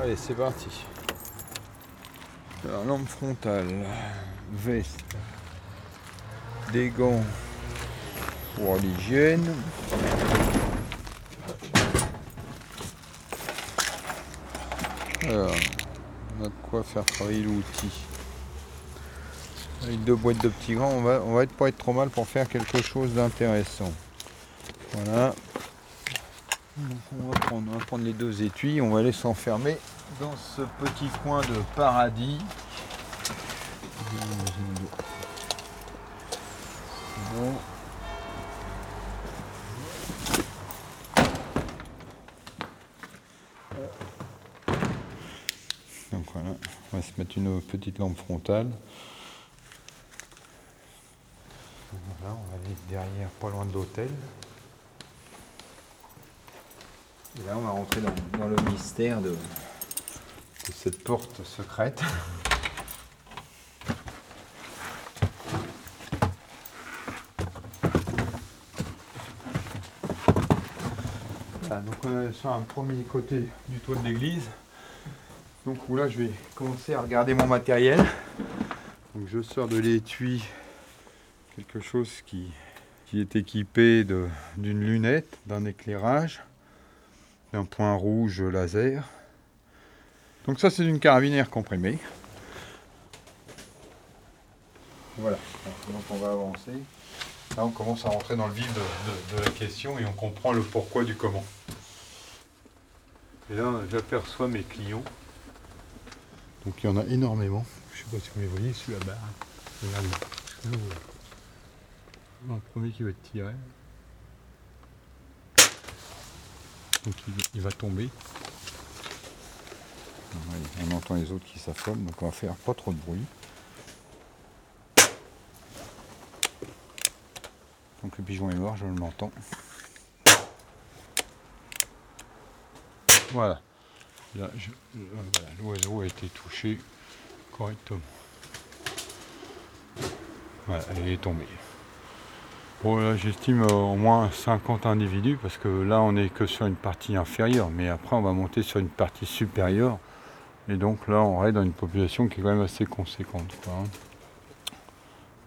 Allez, c'est parti. Lampe frontale, veste, des gants pour l'hygiène. Alors, on a de quoi faire travailler l'outil. Avec deux boîtes de petits gants, on va, on va être pas être trop mal pour faire quelque chose d'intéressant. Voilà. On va, prendre, les deux étuis, on va les s'enfermer dans ce petit coin de paradis. Donc voilà, on va se mettre une petite lampe frontale. Voilà, on va aller derrière, pas loin de l'hôtel. Et là, on va rentrer dans, le mystère de, cette porte secrète. Donc on est sur un premier côté du toit de l'église. Donc où là je vais commencer à regarder mon matériel. Donc je sors de l'étui quelque chose qui, qui est équipé d'une lunette, d'un éclairage, d'un point rouge laser. Donc ça c'est une carabinière comprimée. Voilà, donc on va avancer. Là on commence à rentrer dans le vif de, la question et on comprend le pourquoi du comment. Et là j'aperçois mes clients. Donc il y en a énormément. Je sais pas si vous les voyez sur la barre. Regardez. Là, voilà. Un premier qui va être tiré. Donc il, va tomber. On entend les autres qui s'affolent, donc on va faire pas trop de bruit. Donc le pigeon est mort, je l'entends. Euh, voilà, l'oiseau a été touché correctement. Voilà, il est tombé. Bon, j'estime euh, au moins 50 individus parce que là, on n'est que sur une partie inférieure, mais après, on va monter sur une partie supérieure. Et donc là, on reste dans une population qui est quand même assez conséquente. hein.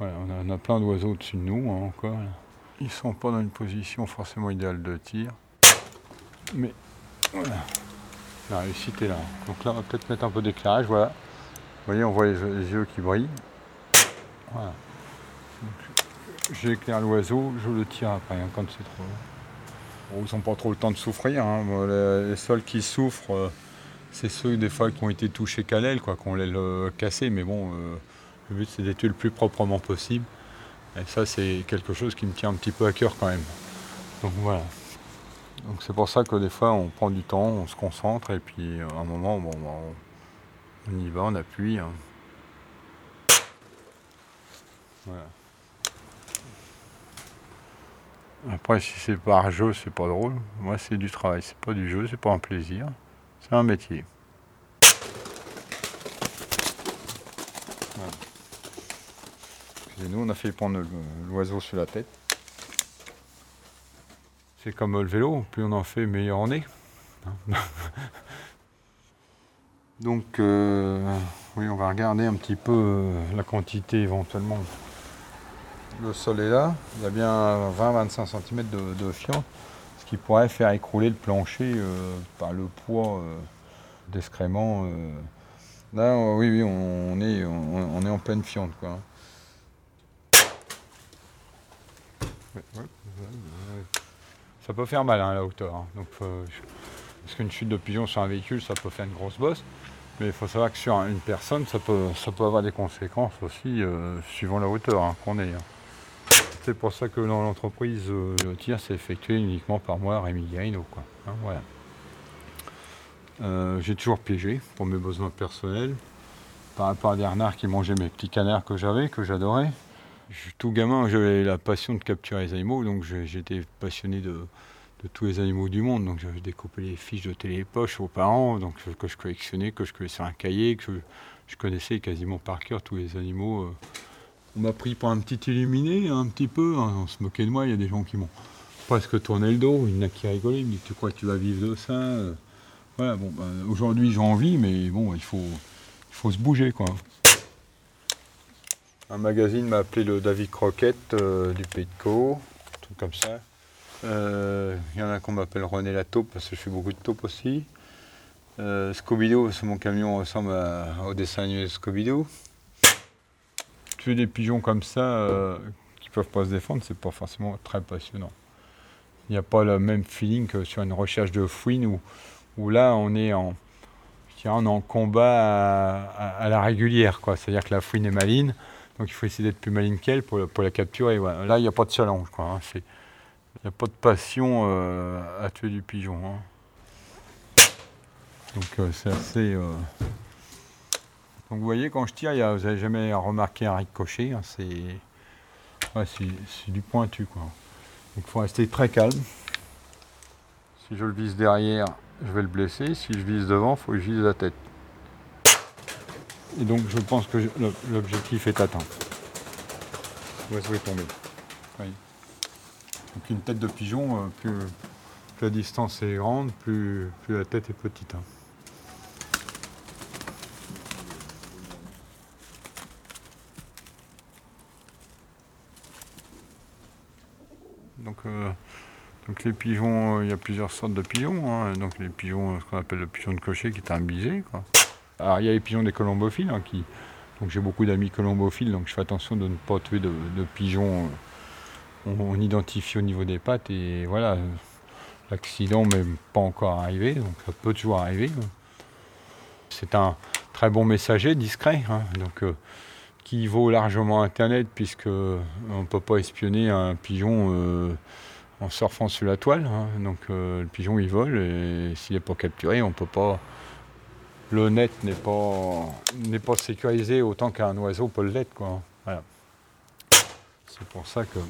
On a, plein d'oiseaux au-dessus de nous hein, encore. Ils sont pas dans une position forcément idéale de tir. Mais voilà. La réussite est là. Donc là, on va peut-être mettre un peu d'éclairage. Voilà. Vous voyez, on voit les, yeux qui brillent. Voilà. J'éclaire l'oiseau, je le tire après hein, quand c'est trop. Ils n'ont pas trop le temps de souffrir. hein. Les, seuls qui souffrent, euh, c'est ceux des fois qui ont été touchés qu'à l'aile, quoi, qu'on l'aile euh, cassé. Mais bon, euh, le but c'est d'être le plus proprement possible. Et ça, c'est quelque chose qui me tient un petit peu à cœur quand même. Donc voilà. Donc c'est pour ça que des fois on prend du temps, on se concentre et puis à un moment bon, bah, on, on y va, on appuie. hein. Voilà. Après si c'est par jeu c'est pas drôle. Moi c'est du travail, c'est pas du jeu, c'est pas un plaisir. C'est un métier. Nous on a fait prendre l'oiseau sur la tête. C'est comme le vélo, plus on en fait, meilleur on est. Donc, euh, oui, on va regarder un petit peu euh, la quantité éventuellement. Le sol est là, il y a bien 20-25 cm de, fiente, ce qui pourrait faire écrouler le plancher euh, par le poids euh, euh. Là, euh, oui, oui, on, est, en pleine fiente. Quoi. Ça peut faire mal hein, à la hauteur. hein. Donc, euh, parce qu'une chute de pigeon sur un véhicule, ça peut faire une grosse bosse. Mais il faut savoir que sur un- une personne, ça peut, avoir des conséquences aussi, suivant la hauteur hein, qu'on est. hein. C'est pour ça que dans l'entreprise, euh, le tir, c'est effectué uniquement par moi, Rémi Guérino. Hein, voilà. Euh, J'ai toujours piégé pour mes besoins personnels. Par rapport à des renards qui mangeaient mes petits canards que j'avais, que j'adorais. Tout gamin, j'avais la passion de capturer les animaux, donc j'étais passionné de, tous les animaux du monde. Donc j'avais découpé les fiches de télépoche aux parents, donc que je collectionnais, que je connaissais sur un cahier, que je, je connaissais quasiment par cœur tous les animaux. euh. On m'a pris pour un petit illuminé, un petit peu, hein, on se moquait de moi, il y a des gens qui m'ont presque tourné le dos, il y en a qui rigolaient, ils me disaient tu crois que tu vas vivre de ça euh Voilà, bon, ben, aujourd'hui j'ai envie, mais bon, il faut, il faut se bouger quoi. Un magazine m'a appelé le David Croquette euh, du Pays de Caux, un truc comme ça. Euh, Il y en a qu'on m'appelle René la taupe parce que je fais beaucoup de taupes aussi. Euh, Scooby-Doo, parce que mon camion ressemble au dessin de Scooby-Doo. Des pigeons comme ça euh, qui peuvent pas se défendre, c'est pas forcément très passionnant. Il n'y a pas le même feeling que sur une recherche de fouine où, là on est en, combat à, la régulière. C'est-à-dire que la fouine est maligne, donc il faut essayer d'être plus maligne qu'elle pour, la capturer. Là, il n'y a pas de challenge. quoi, hein. Il n'y a pas de passion euh, à tuer du pigeon. hein. Donc euh, c'est assez. Donc vous voyez, quand je tire, vous n'avez jamais remarqué un ricochet. hein, c'est du pointu. Quoi. Donc il faut rester très calme. Si je le vise derrière, je vais le blesser. Si je vise devant, il faut que je vise la tête. Et donc je pense que je- l'ob- l'objectif est atteint. L'oiseau est tombé? Oui. Donc une tête de pigeon, euh, plus, la distance est grande, plus, plus la tête est petite. hein. Donc, euh, donc les pigeons, euh, il y a plusieurs sortes de pigeons. hein. Donc les pigeons, ce qu'on appelle le pigeon de cocher, qui est un bisé. Alors il y a les pigeons des colombophiles, hein, donc j'ai beaucoup d'amis colombophiles, donc je fais attention de ne pas tuer de, pigeons. euh, On, identifie au niveau des pattes et voilà, l'accident n'est pas encore arrivé, donc ça peut toujours arriver. C'est un très bon messager, discret, hein, donc qui vaut largement Internet puisque euh, on ne peut pas espionner un pigeon euh, en surfant sur la toile. hein. Donc euh, le pigeon il vole et s'il n'est pas capturé, on peut pas. Le net n'est pas n'est pas sécurisé autant qu'un oiseau peut l'être. C'est pour ça que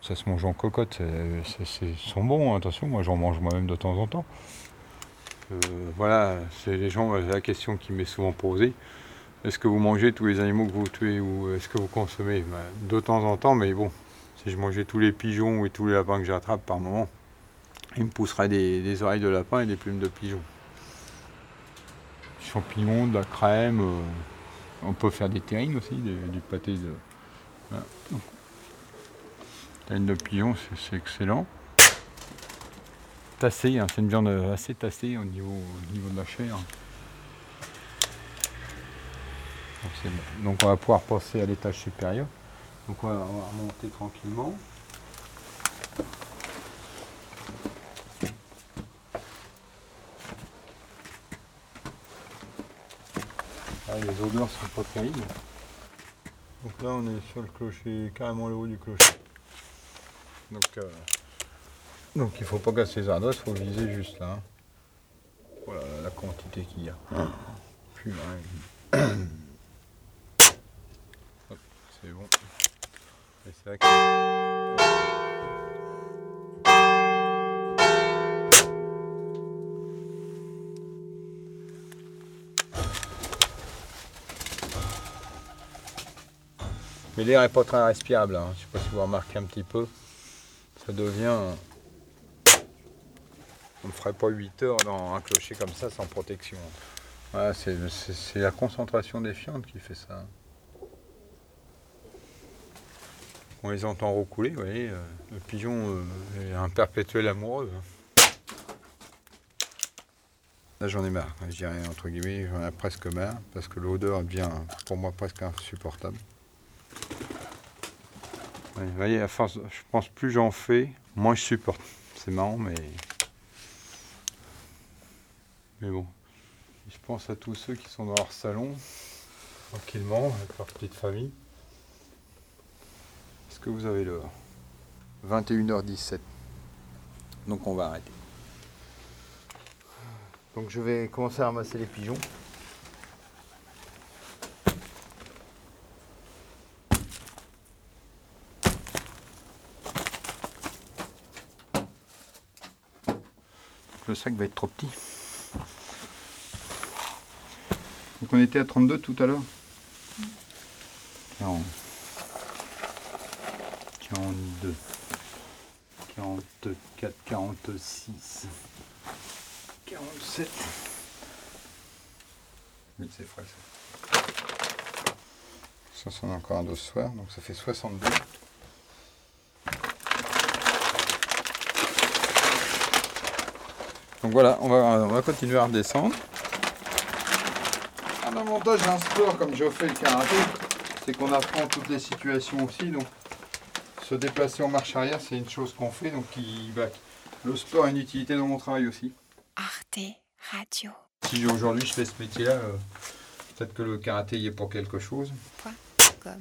ça se mange en cocotte. c'est- sont bons, hein, attention. Moi j'en mange moi-même de temps en temps. Euh, voilà, c'est les gens, euh, la question qui m'est souvent posée. Est-ce que vous mangez tous les animaux que vous tuez ou est-ce que vous consommez? Ben, De temps en temps, mais bon, si je mangeais tous les pigeons et tous les lapins que j'attrape par moment, il me pousserait des, oreilles de lapin et des plumes de pigeon. Champignons, de la crème, euh, on peut faire des terrines aussi, du pâté de. Voilà. Donc, terrine de pigeon, c'est excellent. Hein, c'est une viande assez tassée au niveau, au niveau de la chair. Donc, on va pouvoir passer à l'étage supérieur. Donc on va, on va remonter tranquillement. Ah, les odeurs sont pas terribles. Donc là on est sur le clocher, carrément le haut du clocher. Donc, euh, donc il faut pas casser les ardoises, il faut viser juste là. hein. Voilà la quantité qu'il y a. Puis, ouais. Hop, c'est bon. Et c'est là que- Mais l'air est pas très respirable. hein. Je sais pas si vous remarquez un petit peu. Ça devient. On ne ferait pas 8 heures dans un clocher comme ça sans protection. C'est la concentration des fientes qui fait ça. On les entend roucouler, vous voyez. euh, Le pigeon euh, est un perpétuel amoureux. Là j'en ai marre, je dirais entre guillemets, j'en ai presque marre, parce que l'odeur devient pour moi presque insupportable. Vous voyez, à force, je pense plus j'en fais, moins je supporte. C'est marrant, mais. Mais bon. Je pense à tous ceux qui sont dans leur salon, tranquillement, avec leur petite famille. Est-ce que vous avez l'heure 21h17. Donc on va arrêter. Donc je vais commencer à ramasser les pigeons. Le sac va être trop petit. Donc on était à 32 tout à l'heure 40. 42. 43. 44, 46, 47. Oui, c'est frais ça. Ça, c'en encore un de ce soir, donc ça fait 62. Donc voilà, on va, on va continuer à redescendre. Un avantage d'un sport comme j'ai fait le karaté, c'est qu'on apprend toutes les situations aussi. Donc se déplacer en marche arrière, c'est une chose qu'on fait. Donc il va... le sport a une utilité dans mon travail aussi. Arte Radio. Si aujourd'hui je fais ce métier-là, euh, peut-être que le karaté y est pour quelque chose. Point com.